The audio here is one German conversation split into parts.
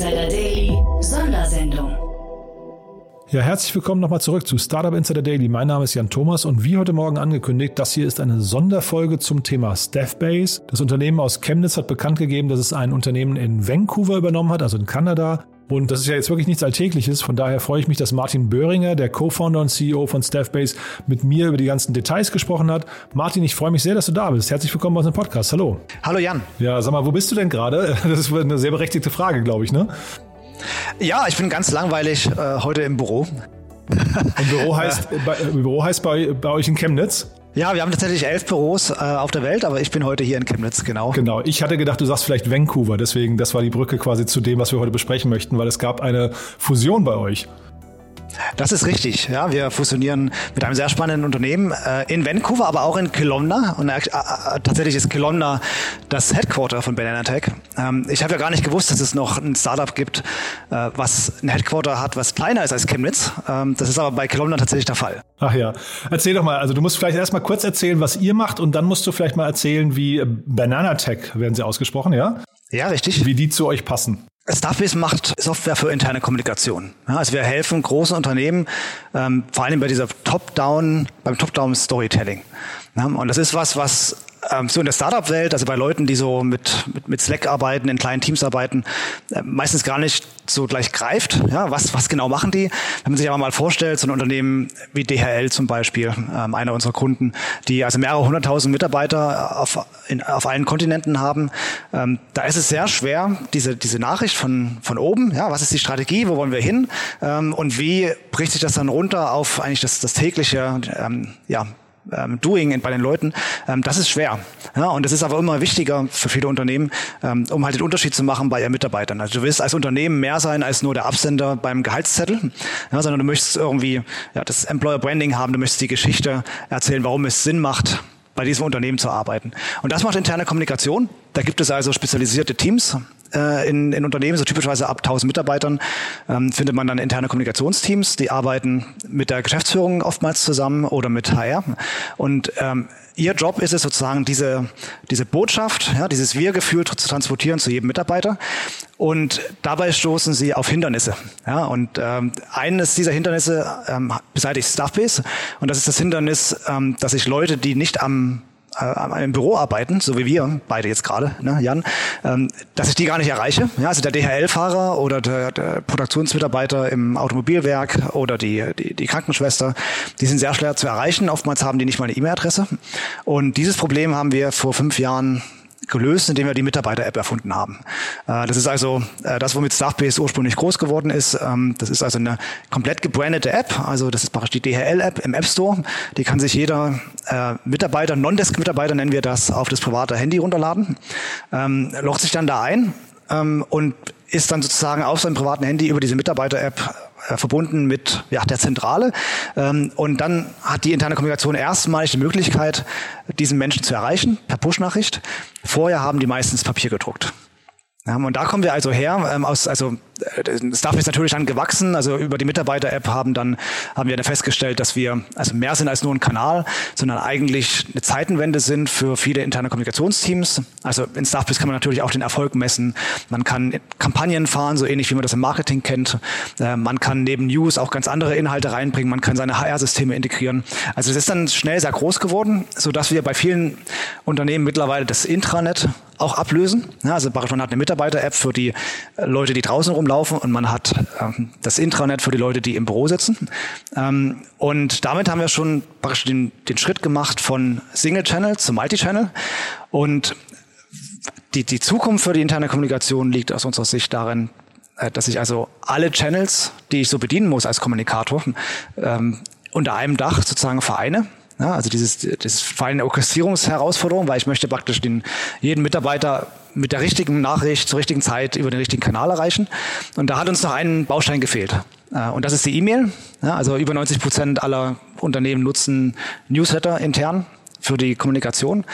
Insider Daily Sondersendung. Ja, herzlich willkommen nochmal zurück zu Startup Insider Daily. Mein Name ist Jan Thomas und wie heute Morgen angekündigt, das hier ist eine Sonderfolge zum Thema Staffbase. Das Unternehmen aus Chemnitz hat bekannt gegeben, dass es ein Unternehmen in Vancouver übernommen hat, also in Kanada. Und das ist ja jetzt wirklich nichts Alltägliches. Von daher freue ich mich, dass Martin Böhringer, der Co-Founder und CEO von Staffbase, mit mir über die ganzen Details gesprochen hat. Martin, ich freue mich sehr, dass du da bist. Herzlich willkommen bei unserem Podcast. Hallo. Hallo Jan. Ja, sag mal, wo bist du denn gerade? Das ist eine sehr berechtigte Frage, glaube ich, ne? Ja, ich bin ganz langweilig äh, heute im Büro. Und Büro heißt, bei, Büro heißt bei, bei euch in Chemnitz? Ja, wir haben tatsächlich elf Büros äh, auf der Welt, aber ich bin heute hier in Chemnitz, genau. Genau. Ich hatte gedacht, du sagst vielleicht Vancouver, deswegen, das war die Brücke quasi zu dem, was wir heute besprechen möchten, weil es gab eine Fusion bei euch. Das ist richtig. Ja, wir fusionieren mit einem sehr spannenden Unternehmen äh, in Vancouver, aber auch in Kelowna. Und äh, äh, tatsächlich ist Kelowna das Headquarter von Bananatech. Ähm, ich habe ja gar nicht gewusst, dass es noch ein Startup gibt, äh, was ein Headquarter hat, was kleiner ist als Chemnitz. Ähm, das ist aber bei Kelowna tatsächlich der Fall. Ach ja. Erzähl doch mal. Also du musst vielleicht erstmal kurz erzählen, was ihr macht und dann musst du vielleicht mal erzählen, wie Bananatech werden sie ausgesprochen, ja? Ja, richtig. Wie die zu euch passen. Staffbase macht Software für interne Kommunikation. Ja, also wir helfen großen Unternehmen, ähm, vor allem bei dieser Top-Down, beim Top-Down-Storytelling. Ja, und das ist was, was so in der Startup-Welt, also bei Leuten, die so mit, mit, mit Slack arbeiten, in kleinen Teams arbeiten, äh, meistens gar nicht so gleich greift. Ja, was, was genau machen die? Wenn man sich aber mal vorstellt, so ein Unternehmen wie DHL zum Beispiel, ähm, einer unserer Kunden, die also mehrere hunderttausend Mitarbeiter auf, in, auf allen Kontinenten haben, ähm, da ist es sehr schwer, diese, diese Nachricht von, von oben, ja, was ist die Strategie, wo wollen wir hin ähm, und wie bricht sich das dann runter auf eigentlich das, das tägliche ähm, ja, ähm, Doing bei den Leuten, ähm, das ist schwer. Ja, und das ist aber immer wichtiger für viele Unternehmen, ähm, um halt den Unterschied zu machen bei ihren Mitarbeitern. Also du willst als Unternehmen mehr sein als nur der Absender beim Gehaltszettel, ja, sondern du möchtest irgendwie ja, das Employer Branding haben, du möchtest die Geschichte erzählen, warum es Sinn macht, bei diesem Unternehmen zu arbeiten. Und das macht interne Kommunikation. Da gibt es also spezialisierte Teams, äh, in, in Unternehmen, so typischerweise ab 1000 Mitarbeitern, ähm, findet man dann interne Kommunikationsteams, die arbeiten mit der Geschäftsführung oftmals zusammen oder mit HR. Und ähm, Ihr Job ist es sozusagen, diese, diese Botschaft, ja, dieses Wir-Gefühl zu transportieren zu jedem Mitarbeiter. Und dabei stoßen sie auf Hindernisse. Ja, und ähm, eines dieser Hindernisse ähm, beseitigt Staffbase. Und das ist das Hindernis, ähm, dass sich Leute, die nicht am äh, im Büro arbeiten, so wie wir beide jetzt gerade, ne, Jan, ähm, dass ich die gar nicht erreiche. Ja, also der DHL-Fahrer oder der, der Produktionsmitarbeiter im Automobilwerk oder die, die, die Krankenschwester, die sind sehr schwer zu erreichen. Oftmals haben die nicht mal eine E-Mail-Adresse. Und dieses Problem haben wir vor fünf Jahren gelöst, indem wir die Mitarbeiter-App erfunden haben. Äh, das ist also äh, das, womit Staffbase ursprünglich groß geworden ist. Ähm, das ist also eine komplett gebrandete App. Also das ist praktisch die DHL-App im App Store. Die kann sich jeder äh, Mitarbeiter, Non-Desk-Mitarbeiter nennen wir das, auf das private Handy runterladen, ähm, loggt sich dann da ein ähm, und ist dann sozusagen auf seinem privaten Handy über diese Mitarbeiter-App verbunden mit ja, der Zentrale. Ähm, und dann hat die interne Kommunikation erstmalig die Möglichkeit, diesen Menschen zu erreichen per Push-Nachricht. Vorher haben die meistens Papier gedruckt. Und da kommen wir also her, ähm, aus, also äh, Staff ist natürlich dann gewachsen, also über die Mitarbeiter-App haben dann, haben wir dann festgestellt, dass wir also mehr sind als nur ein Kanal, sondern eigentlich eine Zeitenwende sind für viele interne Kommunikationsteams. Also in Staffbase kann man natürlich auch den Erfolg messen. Man kann Kampagnen fahren, so ähnlich wie man das im Marketing kennt. Äh, man kann neben News auch ganz andere Inhalte reinbringen. Man kann seine HR-Systeme integrieren. Also es ist dann schnell sehr groß geworden, so dass wir bei vielen Unternehmen mittlerweile das Intranet auch ablösen. Also man hat eine Mitarbeiter-App für die Leute, die draußen rumlaufen und man hat ähm, das Intranet für die Leute, die im Büro sitzen. Ähm, und damit haben wir schon praktisch den, den Schritt gemacht von Single-Channel zu Multi-Channel. Und die, die Zukunft für die interne Kommunikation liegt aus unserer Sicht darin, äh, dass ich also alle Channels, die ich so bedienen muss als Kommunikator, ähm, unter einem Dach sozusagen vereine ja, also dieses, das ist vor allem eine Orchestrierungsherausforderung, weil ich möchte praktisch den, jeden Mitarbeiter mit der richtigen Nachricht zur richtigen Zeit über den richtigen Kanal erreichen. Und da hat uns noch ein Baustein gefehlt. Äh, und das ist die E-Mail. Ja, also über 90 Prozent aller Unternehmen nutzen Newsletter intern für die Kommunikation.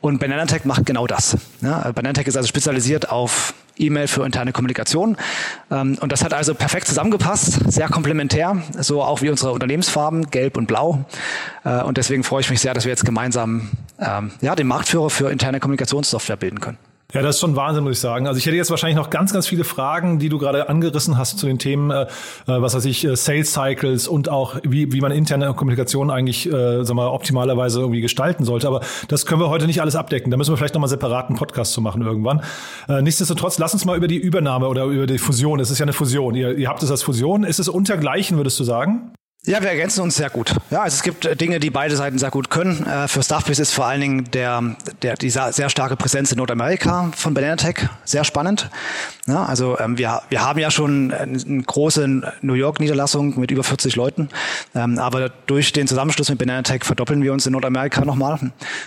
Und Bananatech macht genau das. Ja, Bananatech ist also spezialisiert auf E-Mail für interne Kommunikation. Ähm, und das hat also perfekt zusammengepasst, sehr komplementär, so auch wie unsere Unternehmensfarben, gelb und blau. Äh, und deswegen freue ich mich sehr, dass wir jetzt gemeinsam ähm, ja, den Marktführer für interne Kommunikationssoftware bilden können. Ja, das ist schon Wahnsinn, muss ich sagen. Also ich hätte jetzt wahrscheinlich noch ganz, ganz viele Fragen, die du gerade angerissen hast zu den Themen, äh, äh was weiß ich, äh, Sales Cycles und auch wie, wie man interne Kommunikation eigentlich, äh, sag mal, optimalerweise irgendwie gestalten sollte. Aber das können wir heute nicht alles abdecken. Da müssen wir vielleicht nochmal separaten Podcast zu machen irgendwann. Äh, nichtsdestotrotz, lass uns mal über die Übernahme oder über die Fusion. Es ist ja eine Fusion. Ihr, ihr habt es als Fusion. Ist es untergleichen, würdest du sagen? Ja, wir ergänzen uns sehr gut. Ja, also es gibt äh, Dinge, die beide Seiten sehr gut können. Äh, für Staffbase ist vor allen Dingen der, der, die sehr starke Präsenz in Nordamerika von Bananatech sehr spannend. Ja, also ähm, wir, wir haben ja schon eine große New York-Niederlassung mit über 40 Leuten, ähm, aber durch den Zusammenschluss mit Bananatech verdoppeln wir uns in Nordamerika nochmal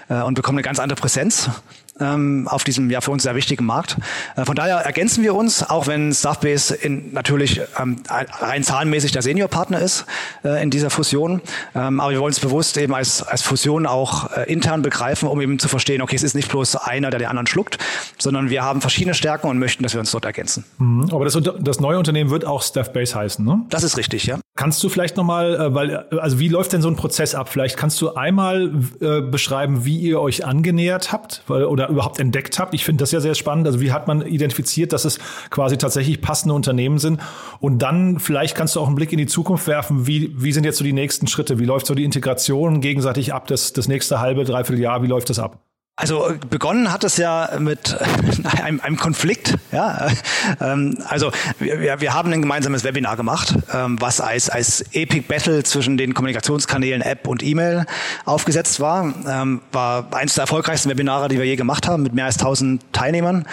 äh, und bekommen eine ganz andere Präsenz ähm, auf diesem ja für uns sehr wichtigen Markt. Äh, von daher ergänzen wir uns, auch wenn Staffbase in, natürlich ähm, rein zahlenmäßig der Seniorpartner ist äh, in dieser Fusion. Ähm, aber wir wollen es bewusst eben als, als Fusion auch äh, intern begreifen, um eben zu verstehen, okay, es ist nicht bloß einer, der den anderen schluckt, sondern wir haben verschiedene Stärken und möchten, dass wir uns dort ergänzen. Mhm. Aber das, das neue Unternehmen wird auch Staffbase heißen, ne? Das ist richtig, ja. Kannst du vielleicht nochmal, äh, weil, äh, also wie läuft denn so ein Prozess ab? Vielleicht kannst du einmal äh, beschreiben, wie ihr euch angenähert habt weil, oder überhaupt entdeckt habt. Ich finde das ja sehr spannend. Also wie hat man identifiziert, dass es quasi tatsächlich passende Unternehmen sind? Und dann vielleicht kannst du auch einen Blick in die Zukunft werfen. Wie, wie sind jetzt so die nächsten Schritte? Wie läuft so die Integration gegenseitig ab? Das, das nächste halbe, dreiviertel Jahr, wie läuft das ab? Also begonnen hat es ja mit einem, einem Konflikt. Ja, ähm, also wir, wir haben ein gemeinsames Webinar gemacht, ähm, was als als Epic Battle zwischen den Kommunikationskanälen App und E-Mail aufgesetzt war. Ähm, war eines der erfolgreichsten Webinare, die wir je gemacht haben, mit mehr als 1000 Teilnehmern.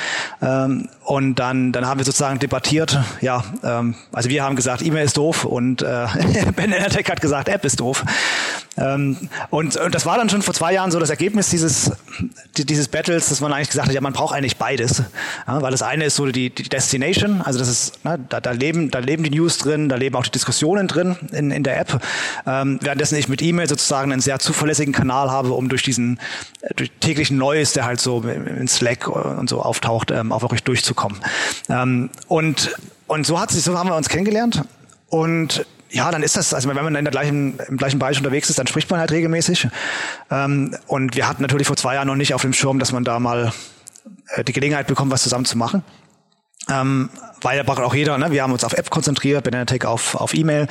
Und dann dann haben wir sozusagen debattiert. Ja, ähm, also wir haben gesagt, E-Mail ist doof und äh, Ben Enertech hat gesagt, App ist doof. Ähm, und, und das war dann schon vor zwei Jahren so das Ergebnis dieses, dieses Battles, dass man eigentlich gesagt hat, ja, man braucht eigentlich beides. Ja, weil das eine ist so die, die Destination, also das ist, na, da, da, leben, da leben die News drin, da leben auch die Diskussionen drin in, in der App. Ähm, währenddessen ich mit E-Mail sozusagen einen sehr zuverlässigen Kanal habe, um durch diesen durch täglichen Neues, der halt so in Slack und so auftaucht, ähm, auch wirklich durchzukommen. Ähm, und, und so hat sich, so haben wir uns kennengelernt. Und ja, dann ist das, also wenn man in der gleichen, im gleichen Bereich unterwegs ist, dann spricht man halt regelmäßig. Ähm, und wir hatten natürlich vor zwei Jahren noch nicht auf dem Schirm, dass man da mal äh, die Gelegenheit bekommt, was zusammen zu machen. Ähm, weil ja auch jeder, ne? wir haben uns auf App konzentriert, Benetech auf, auf E-Mail.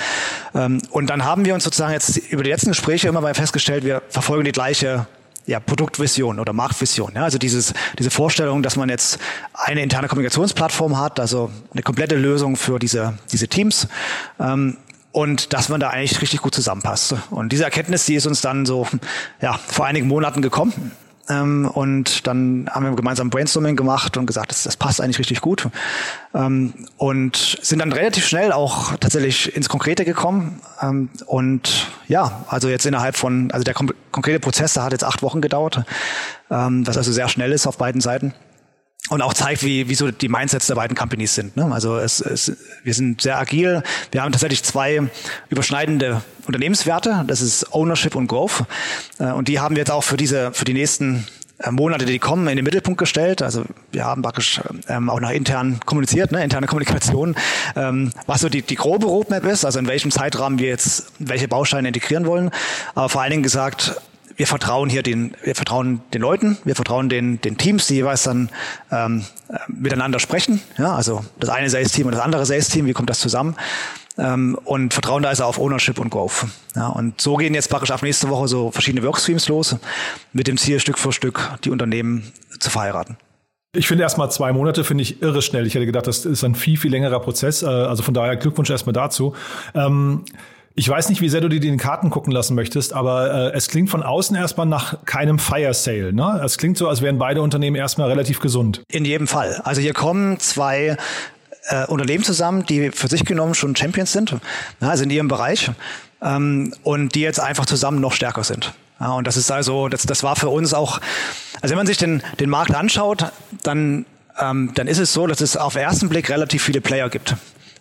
Ähm, und dann haben wir uns sozusagen jetzt über die letzten Gespräche immer mal festgestellt, wir verfolgen die gleiche ja, Produktvision oder Marktvision. Ja, also dieses, diese Vorstellung, dass man jetzt eine interne Kommunikationsplattform hat, also eine komplette Lösung für diese, diese Teams. Ähm, und dass man da eigentlich richtig gut zusammenpasst. Und diese Erkenntnis, die ist uns dann so ja, vor einigen Monaten gekommen. Ähm, und dann haben wir gemeinsam Brainstorming gemacht und gesagt, das, das passt eigentlich richtig gut. Ähm, und sind dann relativ schnell auch tatsächlich ins Konkrete gekommen. Ähm, und ja, also jetzt innerhalb von, also der konkrete Prozess, der hat jetzt acht Wochen gedauert, ähm, was also sehr schnell ist auf beiden Seiten und auch zeigt, wie, wie so die Mindsets der beiden Companies sind. Ne? Also es, es, wir sind sehr agil. Wir haben tatsächlich zwei überschneidende Unternehmenswerte. Das ist Ownership und Growth. Äh, und die haben wir jetzt auch für diese, für die nächsten Monate, die kommen, in den Mittelpunkt gestellt. Also wir haben praktisch ähm, auch nach intern kommuniziert, ne, interne Kommunikation, ähm, was so die, die grobe Roadmap ist, also in welchem Zeitrahmen wir jetzt welche Bausteine integrieren wollen. Aber vor allen Dingen gesagt, wir vertrauen hier den, wir vertrauen den Leuten, wir vertrauen den, den Teams, die jeweils dann ähm, äh, miteinander sprechen. Ja, also das eine Sales-Team und das andere Sales-Team, wie kommt das zusammen? Ähm, und vertrauen da also auf Ownership und Growth. Ja, und so gehen jetzt praktisch ab nächste Woche so verschiedene Workstreams los, mit dem Ziel, Stück für Stück die Unternehmen zu verheiraten. Ich finde erstmal zwei Monate finde ich irre schnell. Ich hätte gedacht, das ist ein viel, viel längerer Prozess. Äh, also von daher Glückwunsch erstmal dazu. Ähm, ich weiß nicht, wie sehr du dir die Karten gucken lassen möchtest, aber äh, es klingt von außen erstmal nach keinem Fire Sale. Ne? Es klingt so, als wären beide Unternehmen erstmal relativ gesund. In jedem Fall. Also hier kommen zwei äh, Unternehmen zusammen, die für sich genommen schon Champions sind, ja, also in ihrem Bereich, ähm, und die jetzt einfach zusammen noch stärker sind. Ja, und das ist also, das, das war für uns auch, also wenn man sich den, den Markt anschaut, dann, ähm, dann ist es so, dass es auf den ersten Blick relativ viele Player gibt.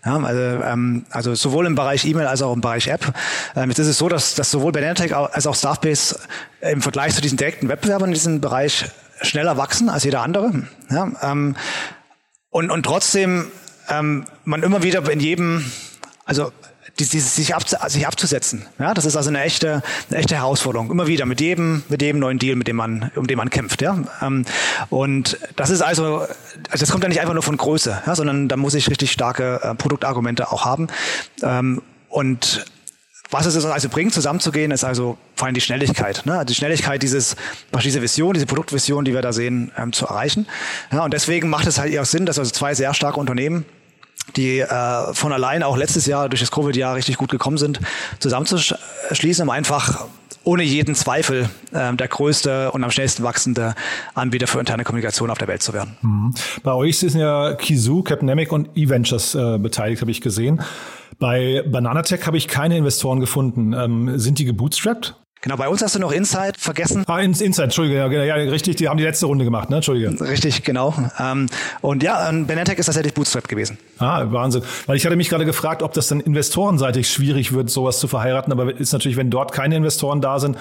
Ja, also, ähm, also sowohl im Bereich E-Mail als auch im Bereich App. Ähm, jetzt ist es so, dass, dass sowohl Benetech als auch Staffbase im Vergleich zu diesen direkten Wettbewerbern in diesem Bereich schneller wachsen als jeder andere. Ja, ähm, und, und trotzdem ähm, man immer wieder in jedem, also die, die, sich, ab, sich abzusetzen. Ja, das ist also eine echte, eine echte Herausforderung. Immer wieder mit jedem, mit jedem neuen Deal, mit dem man, um den man kämpft. Ja, ähm, und das ist also, also das kommt ja nicht einfach nur von Größe, ja, sondern da muss ich richtig starke äh, Produktargumente auch haben. Ähm, und was es also bringt, zusammenzugehen, ist also vor allem die Schnelligkeit. Ne? Die Schnelligkeit, dieses, diese Vision, diese Produktvision, die wir da sehen, ähm, zu erreichen. Ja, und deswegen macht es halt eher Sinn, dass also zwei sehr starke Unternehmen die äh, von allein auch letztes Jahr durch das Covid-Jahr richtig gut gekommen sind, zusammenzuschließen, um einfach ohne jeden Zweifel äh, der größte und am schnellsten wachsende Anbieter für interne Kommunikation auf der Welt zu werden. Mhm. Bei euch sind ja Kizu, Capnemic und eVentures äh, beteiligt, habe ich gesehen. Bei Bananatech habe ich keine Investoren gefunden. Ähm, sind die gebootstrapped? Genau, bei uns hast du noch Insight vergessen. Ah, Insight, Entschuldige, ja, ja, richtig, die haben die letzte Runde gemacht, ne? Entschuldige. Richtig, genau. Ähm, und ja, ähm, Benetech ist tatsächlich Bootstrap gewesen. Ah, Wahnsinn. Weil ich hatte mich gerade gefragt, ob das dann investorenseitig schwierig wird, sowas zu verheiraten, aber ist natürlich, wenn dort keine Investoren da sind,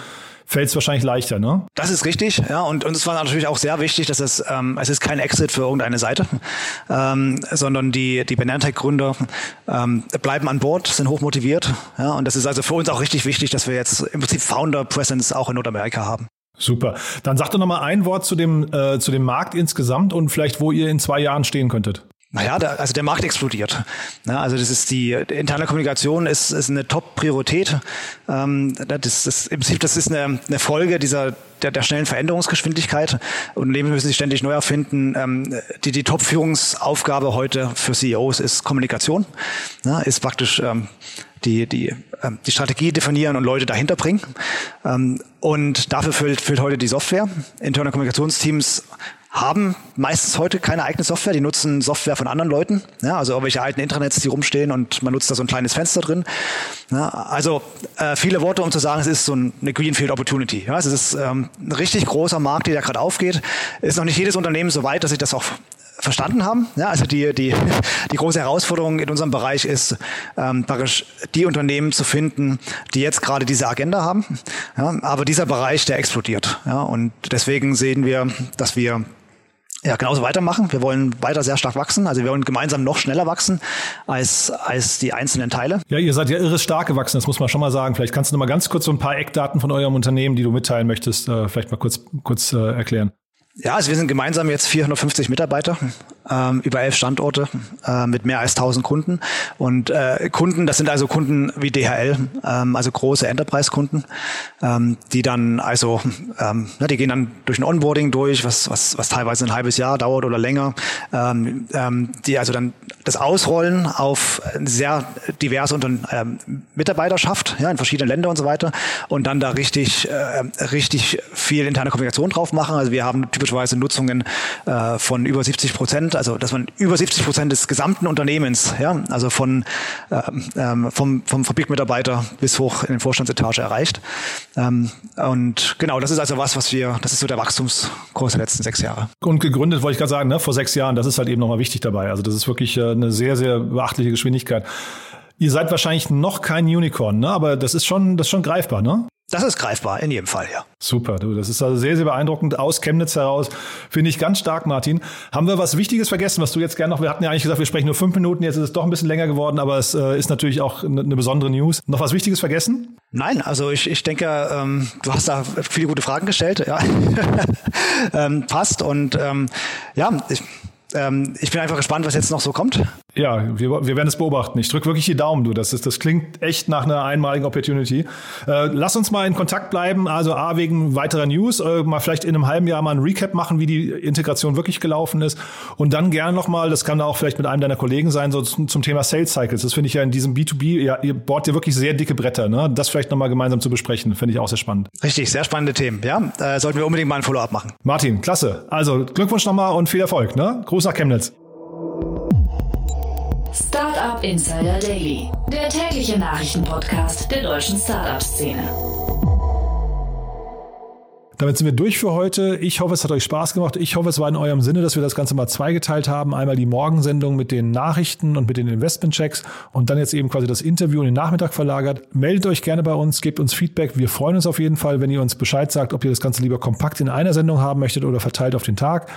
fällt es wahrscheinlich leichter, ne? Das ist richtig, ja. Und, es war natürlich auch sehr wichtig, dass es, ähm, es ist kein Exit für irgendeine Seite, ähm, sondern die, die Benantech-Gründer ähm, bleiben an Bord, sind hochmotiviert. Ja. Und das ist also für uns auch richtig wichtig, dass wir jetzt im Prinzip Founder-Presence auch in Nordamerika haben. Super. Dann sag doch noch mal ein Wort zu dem, äh, zu dem Markt insgesamt und vielleicht, wo ihr in zwei Jahren stehen könntet. Naja, der, also der Markt explodiert. Ja, also das ist die interne Kommunikation ist, ist eine Top-Priorität. Ähm, das, das, Im Prinzip das ist eine, eine Folge dieser der, der schnellen Veränderungsgeschwindigkeit. Unternehmen müssen sich ständig neu erfinden. Ähm, die die Top-Führungsaufgabe heute für CEOs ist Kommunikation. Ja, ist praktisch ähm, die, die, ähm, die Strategie definieren und Leute dahinter bringen. Ähm, und dafür füllt, füllt heute die Software. Interne Kommunikationsteams haben meistens heute keine eigene Software, die nutzen Software von anderen Leuten, ja, also irgendwelche alten Intranets, die rumstehen und man nutzt da so ein kleines Fenster drin. Ja, also äh, viele Worte, um zu sagen, es ist so eine Greenfield Opportunity. Ja, es ist ähm, ein richtig großer Markt, der da gerade aufgeht. Ist noch nicht jedes Unternehmen so weit, dass sich das auch verstanden haben. Ja, also die, die, die große Herausforderung in unserem Bereich ist, ähm, die Unternehmen zu finden, die jetzt gerade diese Agenda haben. Ja, aber dieser Bereich, der explodiert. Ja, und deswegen sehen wir, dass wir ja, genauso weitermachen. Wir wollen weiter sehr stark wachsen. Also wir wollen gemeinsam noch schneller wachsen als, als die einzelnen Teile. Ja, ihr seid ja irre stark gewachsen, das muss man schon mal sagen. Vielleicht kannst du noch mal ganz kurz so ein paar Eckdaten von eurem Unternehmen, die du mitteilen möchtest, äh, vielleicht mal kurz, kurz äh, erklären. Ja, also wir sind gemeinsam jetzt 450 Mitarbeiter, ähm, über elf Standorte äh, mit mehr als 1000 Kunden. Und äh, Kunden, das sind also Kunden wie DHL, ähm, also große Enterprise-Kunden, ähm, die dann also, ähm, na, die gehen dann durch ein Onboarding durch, was, was, was teilweise ein halbes Jahr dauert oder länger, ähm, ähm, die also dann das Ausrollen auf sehr diverse Unter ähm, Mitarbeiterschaft, ja, in verschiedenen Ländern und so weiter und dann da richtig, äh, richtig viel interne Kommunikation drauf machen. Also wir haben typischerweise Nutzungen äh, von über 70 Prozent, also dass man über 70 Prozent des gesamten Unternehmens, ja, also von ähm, ähm, vom, vom Fabrikmitarbeiter bis hoch in den Vorstandsetage erreicht. Ähm, und genau, das ist also was, was wir, das ist so der Wachstumskurs der letzten sechs Jahre. Und gegründet, wollte ich gerade sagen, ne, vor sechs Jahren, das ist halt eben nochmal wichtig dabei. Also das ist wirklich äh, eine sehr, sehr beachtliche Geschwindigkeit. Ihr seid wahrscheinlich noch kein Unicorn, ne? aber das ist schon, das ist schon greifbar, ne? Das ist greifbar, in jedem Fall, ja. Super, du, das ist also sehr, sehr beeindruckend aus Chemnitz heraus. Finde ich ganz stark, Martin. Haben wir was Wichtiges vergessen, was du jetzt gerne noch, wir hatten ja eigentlich gesagt, wir sprechen nur fünf Minuten, jetzt ist es doch ein bisschen länger geworden, aber es äh, ist natürlich auch eine, eine besondere News. Noch was Wichtiges vergessen? Nein, also ich, ich denke, ähm, du hast da viele gute Fragen gestellt, ja. ähm, passt und ähm, ja, ich, ähm, ich bin einfach gespannt, was jetzt noch so kommt. Ja, wir, wir werden es beobachten. Ich drücke wirklich die Daumen, du. Das, ist, das klingt echt nach einer einmaligen Opportunity. Äh, lass uns mal in Kontakt bleiben. Also A, wegen weiterer News, äh, mal vielleicht in einem halben Jahr mal ein Recap machen, wie die Integration wirklich gelaufen ist. Und dann gerne nochmal, das kann auch vielleicht mit einem deiner Kollegen sein, so zum, zum Thema Sales Cycles. Das finde ich ja in diesem B2B, ja, ihr bohrt ja wirklich sehr dicke Bretter. Ne? Das vielleicht nochmal gemeinsam zu besprechen, finde ich auch sehr spannend. Richtig, sehr spannende Themen. Ja, äh, sollten wir unbedingt mal ein Follow-up machen. Martin, klasse. Also Glückwunsch nochmal und viel Erfolg. Ne? Gruß nach Chemnitz. Startup Insider Daily, der tägliche Nachrichtenpodcast der deutschen Startup-Szene. Damit sind wir durch für heute. Ich hoffe, es hat euch Spaß gemacht. Ich hoffe, es war in eurem Sinne, dass wir das Ganze mal zweigeteilt haben. Einmal die Morgensendung mit den Nachrichten und mit den Investmentchecks und dann jetzt eben quasi das Interview in den Nachmittag verlagert. Meldet euch gerne bei uns, gebt uns Feedback. Wir freuen uns auf jeden Fall, wenn ihr uns Bescheid sagt, ob ihr das Ganze lieber kompakt in einer Sendung haben möchtet oder verteilt auf den Tag.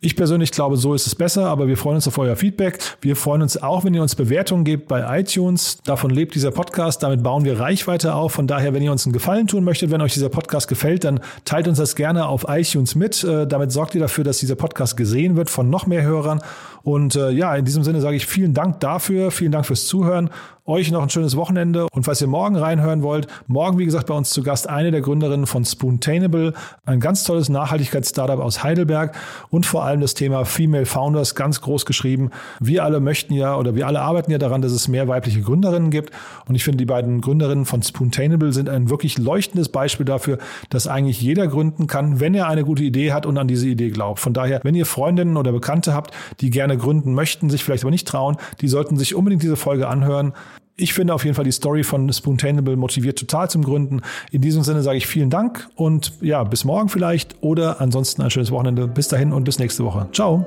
Ich persönlich glaube, so ist es besser, aber wir freuen uns auf euer Feedback. Wir freuen uns auch, wenn ihr uns Bewertungen gebt bei iTunes. Davon lebt dieser Podcast. Damit bauen wir Reichweite auf. Von daher, wenn ihr uns einen Gefallen tun möchtet, wenn euch dieser Podcast gefällt, dann teilt uns das gerne auf iTunes mit. Äh, damit sorgt ihr dafür, dass dieser Podcast gesehen wird von noch mehr Hörern. Und äh, ja, in diesem Sinne sage ich vielen Dank dafür. Vielen Dank fürs Zuhören. Euch noch ein schönes Wochenende. Und falls ihr morgen reinhören wollt, morgen, wie gesagt, bei uns zu Gast eine der Gründerinnen von Spoontainable, ein ganz tolles Nachhaltigkeits-Startup aus Heidelberg und vor allem das Thema Female Founders, ganz groß geschrieben. Wir alle möchten ja oder wir alle arbeiten ja daran, dass es mehr weibliche Gründerinnen gibt. Und ich finde, die beiden Gründerinnen von Spoontainable sind ein wirklich leuchtendes Beispiel dafür, dass eigentlich jeder gründen kann, wenn er eine gute Idee hat und an diese Idee glaubt. Von daher, wenn ihr Freundinnen oder Bekannte habt, die gerne gründen möchten, sich vielleicht aber nicht trauen, die sollten sich unbedingt diese Folge anhören ich finde auf jeden Fall die Story von Spoontainable motiviert total zum Gründen. In diesem Sinne sage ich vielen Dank und ja, bis morgen vielleicht oder ansonsten ein schönes Wochenende. Bis dahin und bis nächste Woche. Ciao.